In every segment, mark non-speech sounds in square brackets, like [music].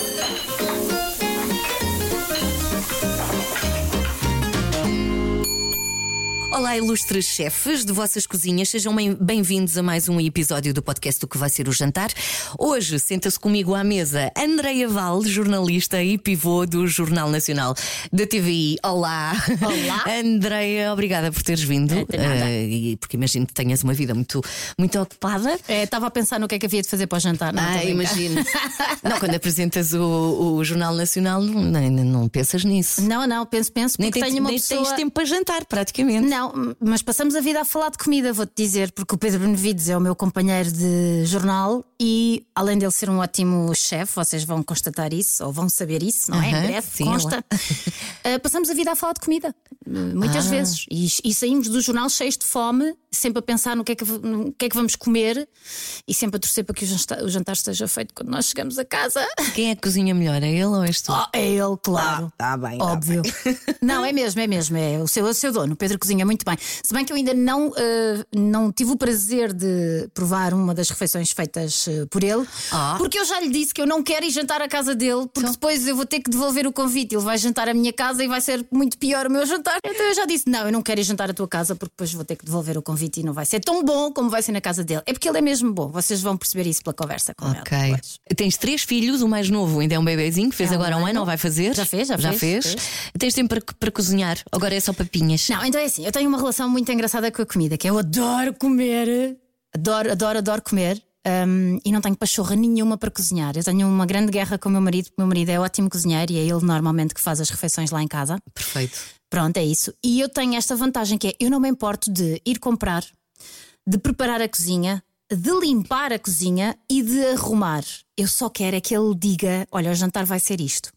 Thank you. Olá, ilustres chefes de vossas cozinhas, sejam bem- bem-vindos a mais um episódio do podcast do que vai ser o jantar. Hoje senta-se comigo à mesa Andreia Val, jornalista e pivô do Jornal Nacional da TVI. Olá! Olá. [laughs] Andreia, obrigada por teres vindo. É, e porque imagino que tenhas uma vida muito, muito ocupada. É, Estava a pensar no que é que havia de fazer para o jantar. Não, Ah, imagino. [laughs] não, quando apresentas o, o Jornal Nacional, não, não pensas nisso. Não, não, penso, penso, Nem, porque tens- tenho uma nem pessoa. tens tempo para jantar, praticamente. Não, mas passamos a vida a falar de comida, vou-te dizer, porque o Pedro Benevides é o meu companheiro de jornal e, além dele ser um ótimo chefe, vocês vão constatar isso, ou vão saber isso, não é? Aham, em breve, sim, consta. [laughs] Eh, passamos a vida a falar de comida, muitas Ah. vezes. E, e saímos do jornal cheios de fome, sempre a pensar no que, é que, no que é que vamos comer e sempre a torcer para que o jantar, o jantar esteja feito quando nós chegamos a casa. [laughs] Quem é que cozinha melhor? É ele ou és tu? Oh, é ele, claro. tá bem, tá Óbvio. [laughs] Não, é mesmo, é mesmo. É o seu, o seu dono. O Pedro cozinha muito bem. Se bem que eu ainda não, eh, não tive o prazer de provar uma das refeições feitas eh, por ele, Ah. porque eu já lhe disse que eu não quero ir jantar à casa dele, porque Então. depois eu vou ter que devolver o convite. Ele vai jantar à minha casa e vai ser muito pior o meu jantar. Então eu já disse: não, eu não quero ir jantar à tua casa, porque depois vou ter que devolver o convite e não vai ser tão bom como vai ser na casa dele. É porque ele é mesmo bom. Vocês vão perceber isso pela conversa com ele. Ok. Tens três filhos, o mais novo ainda é um bebezinho que fez É agora um ano, ano. ou vai fazer? Já fez, já fez. fez, Tens tempo para, para cozinhar, agora é só papinhas. Não, então é assim, eu tenho uma relação muito engraçada com a comida, que eu adoro comer, adoro, adoro, adoro comer. hum, e não tenho pachorra nenhuma para cozinhar. Eu tenho uma grande guerra com o meu marido, porque o meu marido é ótimo cozinheiro e é ele normalmente que faz as refeições lá em casa. Perfeito. Pronto, é isso. E eu tenho esta vantagem que é: eu não me importo de ir comprar, de preparar a cozinha, de limpar a cozinha e de arrumar. Eu só quero é que ele diga: olha, o jantar vai ser isto.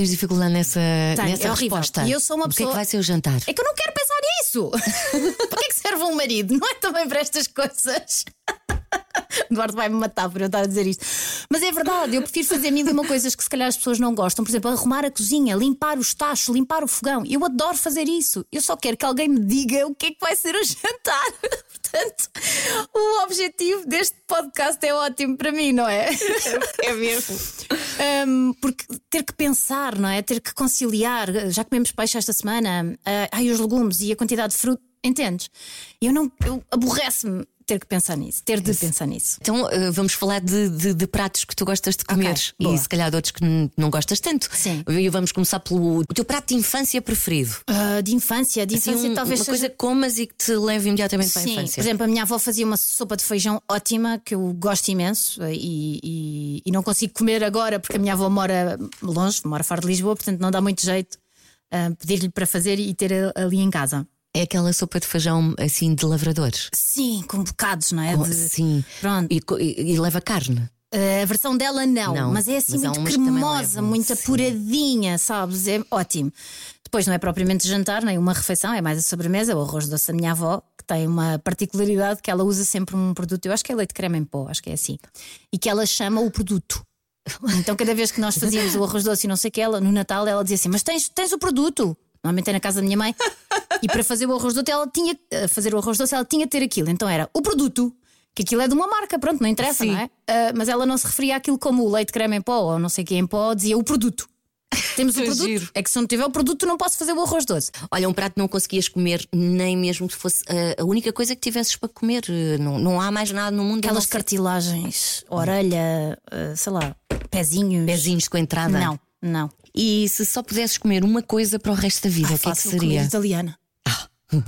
Tens dificuldade nessa, Tenho, nessa é resposta. E eu sou uma O que é pessoa- que vai ser o jantar? É que eu não quero pensar nisso. para que é que serve um marido? Não é também para estas coisas. [laughs] Eduardo vai me matar por eu estar a dizer isto. Mas é verdade, eu prefiro fazer mil e uma coisas que se calhar as pessoas não gostam. Por exemplo, arrumar a cozinha, limpar os tachos, limpar o fogão. Eu adoro fazer isso. Eu só quero que alguém me diga o que é que vai ser o [laughs] jantar. Portanto, o objetivo deste podcast é ótimo para mim, não é? É mesmo. Um, porque ter que pensar, não é? Ter que conciliar. Já comemos peixe esta semana, ah, ai, os legumes e a quantidade de fruto, entendes? Eu não, eu aborrece-me ter que pensar nisso, ter de pensar nisso. Então eh, vamos falar de, de- de pratos que tu gostas de comer e boa. se calhar de outros que não gostas tanto. Sim. E vamos começar pelo o teu prato de infância preferido. Ah, de infância, de Assim, infância um- talvez uma seja. coisa que comas e que te leve imediatamente para a Sim, infância. por exemplo, a minha avó fazia uma sopa de feijão ótima que eu gosto imenso eh, e, e- e não consigo comer agora porque a minha avó mora longe, mora fora de Lisboa, portanto não dá muito jeito ah, pedir-lhe para fazer e ter ali em casa. É aquela sopa de feijão assim de lavradores. Sim, com bocados, não é? Com- De- Sim. Pronto. E, e- e leva carne. Uh, a versão dela não, Não, mas é assim mas muito cremosa, muito sim. apuradinha, sabes? É ótimo. Depois não é propriamente jantar, nem uma refeição, é mais a sobremesa, o arroz doce da minha avó, que tem uma particularidade que ela usa sempre um produto, eu acho que é leite creme em pó, acho que é assim, e que ela chama o produto. [laughs] Então, cada vez que nós fazíamos o arroz doce e não sei o que, ela, no Natal, ela dizia assim: Mas tens, tens o produto? Normalmente é na casa da minha mãe. E para fazer o arroz doce, ela tinha eh, fazer o arroz doce, ela tinha de ter aquilo. Então era o produto, que aquilo é de uma marca, pronto, não interessa, Sim. não é? Ah, mas ela não se referia àquilo como o leite creme em pó ou não sei o que em pó, dizia o produto. Temos o Que produto. giro. É que se não tiver o produto, não posso fazer o arroz doce. Olha, um prato que não conseguias comer, nem mesmo que fosse eh, a única coisa que tivesses para comer. Eh, Não, não há mais nada no mundo. Aquelas cartilagens, orelha, ah, sei lá, pezinhos. pezinhos com entrada. Não, não. E se só pudesses comer uma coisa para o resto da vida, o que é que Fácil seria? comida italiana.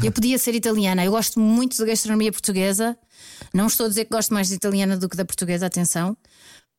Eu podia ser italiana. Eu gosto muito da gastronomia portuguesa. Não estou a dizer que gosto mais de italiana do que da portuguesa, atenção.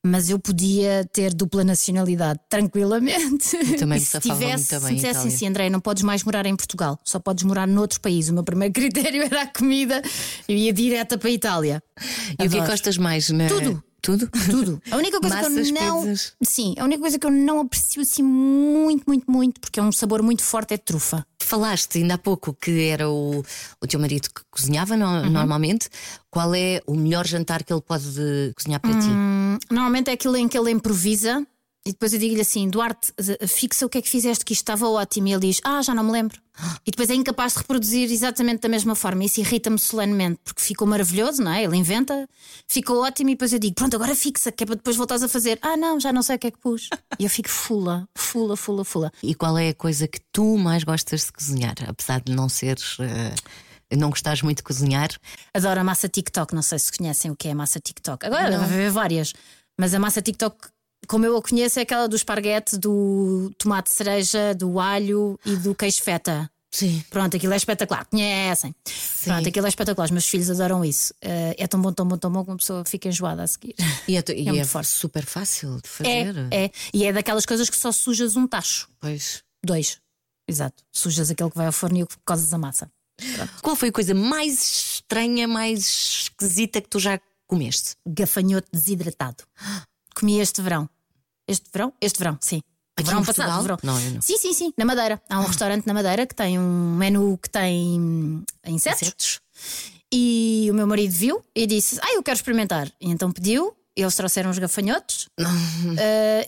Mas eu podia ter dupla nacionalidade [laughs] tranquilamente. também e me se tivesse, muito bem se em dissessem assim, André, não podes mais morar em Portugal, só podes morar noutro país. O meu primeiro [laughs] critério era a comida. Eu ia direta para a Itália. E o que é que Adoro. gostas mais? Na... Tudo. Tudo? Tudo. A única coisa Massas, que eu não. pizzas. Sim, a única coisa que eu não aprecio assim muito, muito, muito, porque é um sabor muito forte, é trufa. Falaste ainda há pouco que era o, o teu marido que cozinhava no- Uhum. normalmente. Qual é o melhor jantar que ele pode cozinhar para ti? Hum, Normalmente é aquilo em que ele improvisa E depois eu digo-lhe assim: Duarte, fixa o que é que fizeste, que isto estava ótimo. E ele diz: Ah, já não me lembro. E depois é incapaz de reproduzir exatamente da mesma forma. Isso irrita-me solenemente, porque ficou maravilhoso, não é? Ele inventa, ficou ótimo. E depois eu digo: Pronto, agora fixa, que é para depois voltares a fazer. Ah, não, já não sei o que é que pus. E eu fico fula, fula, fula, fula. E qual é a coisa que tu mais gostas de cozinhar, apesar de não seres. Uh não gostares muito de cozinhar? Adoro a massa TikTok, não sei se conhecem o que é a massa TikTok. Agora deve haver várias, mas a massa TikTok como eu a conheço, é aquela do esparguete, do tomate cereja, do alho e do queijo feta. Sim. Pronto, aquilo é espetacular. Conhecem? Sim. Pronto, aquilo é espetacular. Os meus filhos adoram isso. Uh, é tão bom, tão bom, tão bom que uma pessoa fica enjoada a seguir. E é, [laughs] e é, é super fácil de fazer. É, é. E é daquelas coisas que só sujas um tacho. Pois. Dois. Exato. Sujas aquele que vai ao forno e o que cozes a massa. Pronto. Qual foi a coisa mais estranha, mais esquisita que tu já comeste? Gafanhoto desidratado. [gasps] Comi este verão. Este verão? Este verão, sim. Aqui verão passado, verão. Não, eu não. Sim, sim, sim, na Madeira. Há um restaurante na Madeira que tem um menu que tem insetos. insetos. E o meu marido viu e disse: Ah, eu quero experimentar. E então pediu, eles trouxeram os gafanhotos. uh,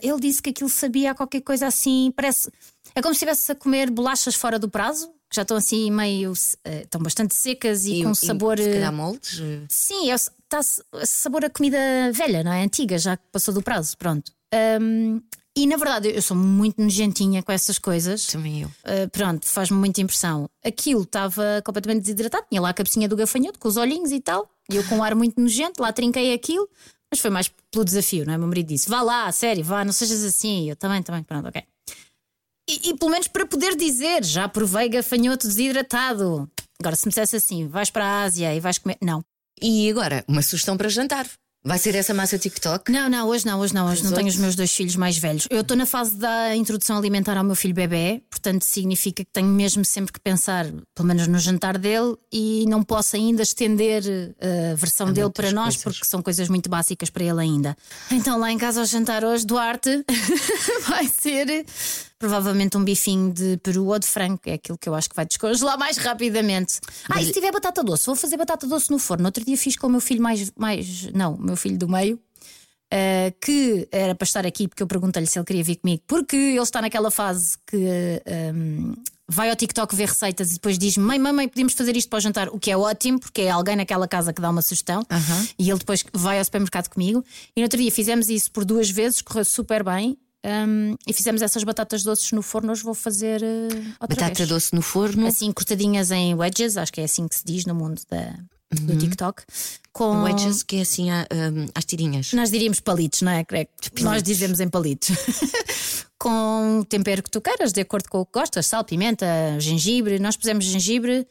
[laughs] ele disse que aquilo sabia qualquer coisa assim, parece. É como se estivesse a comer bolachas fora do prazo, que já estão assim meio. Uh, estão bastante secas e, e com e, sabor. Se calhar moldes? Sim, está é sabor a comida velha, não é? Antiga, já passou do prazo, pronto. Um, e na verdade eu sou muito nojentinha com essas coisas. Também eu. Uh, pronto, faz-me muita impressão. Aquilo estava completamente desidratado, tinha lá a cabecinha do gafanhoto com os olhinhos e tal. E eu com um ar muito nojento, lá trinquei aquilo, mas foi mais pelo desafio, não é? Meu marido disse: vá lá, sério, vá, não sejas assim. Eu também, também, pronto, ok. E, e pelo menos para poder dizer: já provei gafanhoto desidratado. Agora, se me dissesse assim, vais para a Ásia e vais comer. Não. E agora, uma sugestão para jantar. Vai ser essa massa TikTok? Não, não, hoje não, hoje não. Hoje não tenho os meus dois filhos mais velhos. Eu estou na fase da introdução alimentar ao meu filho bebê, portanto significa que tenho mesmo sempre que pensar, pelo menos no jantar dele, e não posso ainda estender eh, a versão Há dele para nós, coisas. porque são coisas muito básicas para ele ainda. Então lá em casa ao jantar hoje, Duarte, [laughs] vai ser provavelmente um bifinho de peru ou de frango, é aquilo que eu acho que vai descongelar mais rapidamente. Ah, e se tiver batata doce, vou fazer batata doce no forno. Outro dia fiz com o meu filho mais. mais não, o meu filho do meio. Uh, que era para estar aqui porque eu perguntei-lhe se ele queria vir comigo, porque ele está naquela fase que um, vai ao TikTok ver receitas e depois diz: Mãe, mamãe, podemos fazer isto para o jantar, o que é ótimo, porque é alguém naquela casa que dá uma sugestão. Uhum. E ele depois vai ao supermercado comigo. E no outro dia fizemos isso por duas vezes, correu super bem. Um, e fizemos essas batatas doces no forno. Hoje vou fazer uh, outra Batata vez. doce no forno. Assim, cortadinhas em wedges, acho que é assim que se diz no mundo da, do uhum. TikTok. Com wedges, que é assim um, às tirinhas. Nós diríamos palitos, não é? Nós dizemos em palitos. [laughs] com o tempero que tu queiras, de acordo com o que gostas: sal, pimenta, gengibre. Nós pusemos gengibre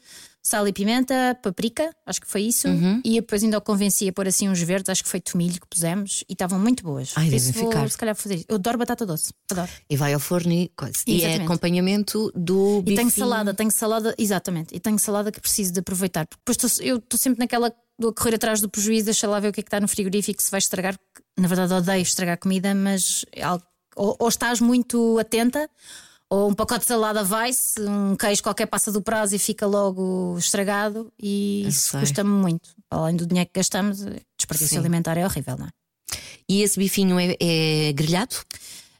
sal e pimenta, paprika, acho que foi isso. Uhum. E depois ainda o convenci a pôr assim uns verdes, acho que foi tomilho que pusemos e estavam muito boas. Ai, devem ficar. Se calhar fazer. Eu adoro batata doce, adoro. E vai ao forno e, e é acompanhamento do bifinho. E tenho salada, tenho salada, exatamente. E tenho salada que preciso de aproveitar. Porque depois tô, eu estou sempre naquela do a correr atrás do prejuízo, deixa lá ver o que é que está no frigorífico, se vai estragar. Na verdade, odeio estragar comida, mas é algo, ou, ou estás muito atenta ou um pacote de salada vai-se, um queijo qualquer passa do prazo e fica logo estragado, e isso custa-me muito. Além do dinheiro que gastamos, desperdício Sim. alimentar é horrível, não é? E esse bifinho é, é grelhado?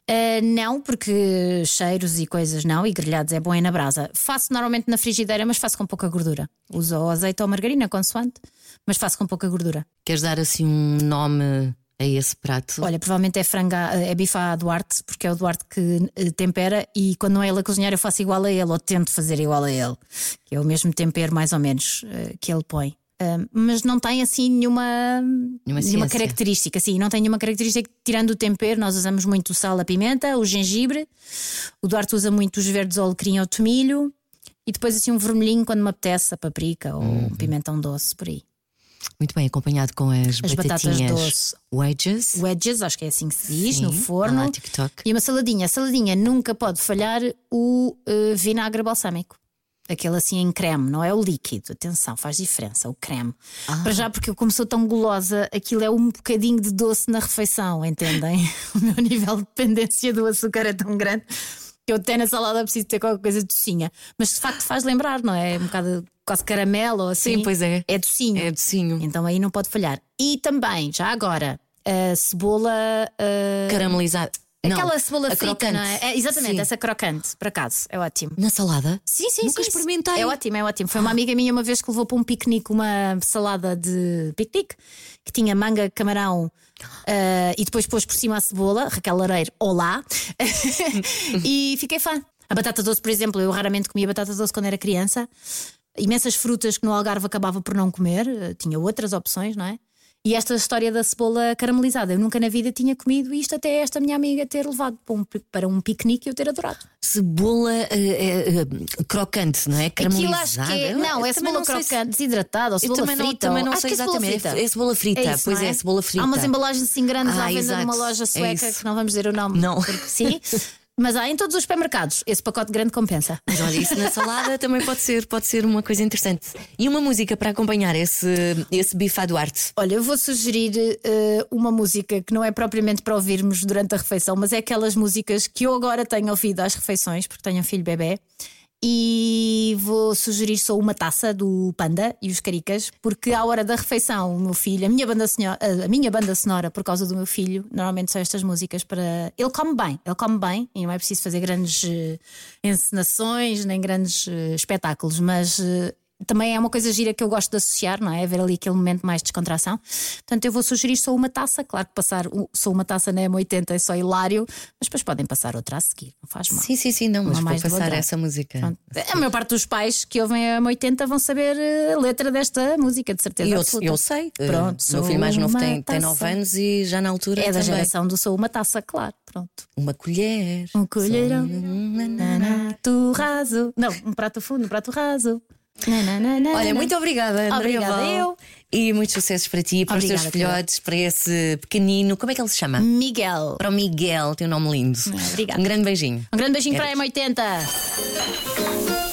Uh, não, porque cheiros e coisas não, e grelhados é bom é na brasa. Faço normalmente na frigideira, mas faço com pouca gordura. Uso azeite ou margarina, consoante, mas faço com pouca gordura. Queres dar assim um nome a esse prato? Olha, provavelmente é franga, é bife à Duarte, porque é o Duarte que eh, tempera e quando não é ele a cozinhar eu faço igual a ele, ou tento fazer igual a ele, que é o mesmo tempero mais ou menos eh, que ele põe. mas não tem assim nenhuma, nenhuma, nenhuma característica. Sim, não tem nenhuma característica. Tirando o tempero, nós usamos muito o sal, a pimenta, o gengibre. O Duarte usa muito os verdes, o alecrim ou o tomilho. E depois assim um vermelhinho quando me apetece, a paprika ou um uhum. pimentão doce por aí. Muito bem, acompanhado com as, as batatas doces. Wedges. Wedges, acho que é assim que se diz, Sim, no forno. Lá, TikTok. E uma saladinha. A saladinha nunca pode falhar o uh, vinagre balsâmico. Aquele assim em creme, não é o líquido. Atenção, faz diferença, o creme. Ah. Para já, porque eu, como sou tão gulosa, aquilo é um bocadinho de doce na refeição, entendem? [laughs] o meu nível de dependência do açúcar é tão grande que eu até na salada preciso ter qualquer coisa docinha. Mas de facto faz lembrar, não é? Um bocado quase caramelo ou assim. Sim, pois é. É docinho. É docinho. Então aí não pode falhar. E também, já agora, a cebola uh... caramelizada. Não, Aquela cebola a frita, crocante. não é? É, Exatamente, Sim. essa crocante, por acaso, é ótimo. Na salada? Sim, sim, Nunca sim, experimentei. É ótimo, é ótimo. Foi uma amiga minha uma vez que levou para um piquenique uma salada de piquenique que tinha manga, camarão eh, e depois pôs por cima a cebola, Raquel Lareiro, olá. [laughs] e fiquei fã. A batata doce, por exemplo, eu raramente comia batata doce quando era criança. Imensas frutas que no Algarve acabava por não comer, eh, tinha outras opções, não é? E esta história da cebola caramelizada, eu nunca na vida tinha comido isto até esta minha amiga ter levado para um, para um piquenique e eu ter adorado. Cebola eh, eh, crocante, não é? Aquilo Caramelizada. acho que é. Não, eu é cebola crocante, desidratada ou cebola também não, frita. também não sei que é exatamente. frita. É cebola frita, É isso, pois não é, cebola frita. Há umas embalagens assim grandes Ah, à venda numa loja É sueca isso. que não vamos dizer o nome. Não. porque sim. [laughs] Mas há em todos os supermercados. Esse pacote grande compensa. Mas olha, isso na salada também pode ser, pode ser uma coisa interessante. E uma música para acompanhar esse, esse bife à Duarte. Olha, eu vou sugerir eh, uma música que não é propriamente para ouvirmos durante a refeição, mas é aquelas músicas que eu agora tenho ouvido às refeições, porque tenho um filho bebê. E vou sugerir só uma taça do Panda e os Caricas, porque à hora da refeição, o meu filho, a minha banda sonora, a minha banda sonora por causa do meu filho, normalmente são estas músicas para. Ele come bem, ele come bem e não é preciso fazer grandes eh, encenações nem grandes eh, espetáculos, mas eh, também é uma coisa gira que eu gosto de associar, não é? Haver ali aquele momento mais de descontração. Portanto, eu vou sugerir só uma taça. Claro que passar o- só uma taça na M80 é só hilário, mas depois podem passar outra a seguir, não faz mal. Sim, sim, sim, não, mas mais passar essa música. Pronto. A maior parte dos pais que ouvem a M80 vão saber eh, a letra desta música, de certeza. Eu, absoluta. eu sei. eh, Pronto, o meu filho mais novo tem, tem taça. 9 anos e já na altura É da também. geração do Sou uma taça, claro. Pronto. Uma colher. Um colherão. Prato raso. Não, um prato fundo, um prato raso. Nananana. Olha, muito obrigada, Andrea Obrigada, Val. eu. E muitos sucessos para ti, para os teus filhotes, para esse pequenino. Como é que ele se chama? Miguel. Para o Miguel, tem um nome lindo. obrigada. Um grande beijinho. Um grande beijinho para a M80.